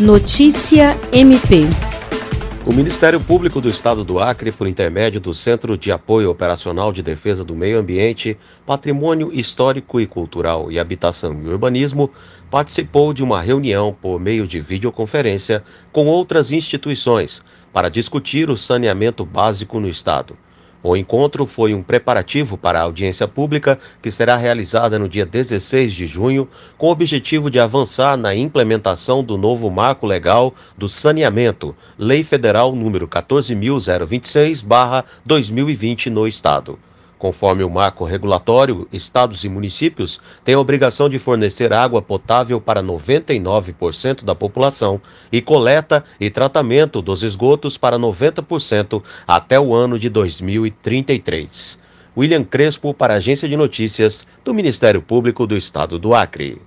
Notícia MP. O Ministério Público do Estado do Acre, por intermédio do Centro de Apoio Operacional de Defesa do Meio Ambiente, Patrimônio Histórico e Cultural e Habitação e Urbanismo, participou de uma reunião por meio de videoconferência com outras instituições para discutir o saneamento básico no Estado. O encontro foi um preparativo para a audiência pública que será realizada no dia 16 de junho, com o objetivo de avançar na implementação do novo marco legal do saneamento, Lei Federal número 14026/2020 no estado. Conforme o marco regulatório, estados e municípios têm a obrigação de fornecer água potável para 99% da população e coleta e tratamento dos esgotos para 90% até o ano de 2033. William Crespo para a Agência de Notícias do Ministério Público do Estado do Acre.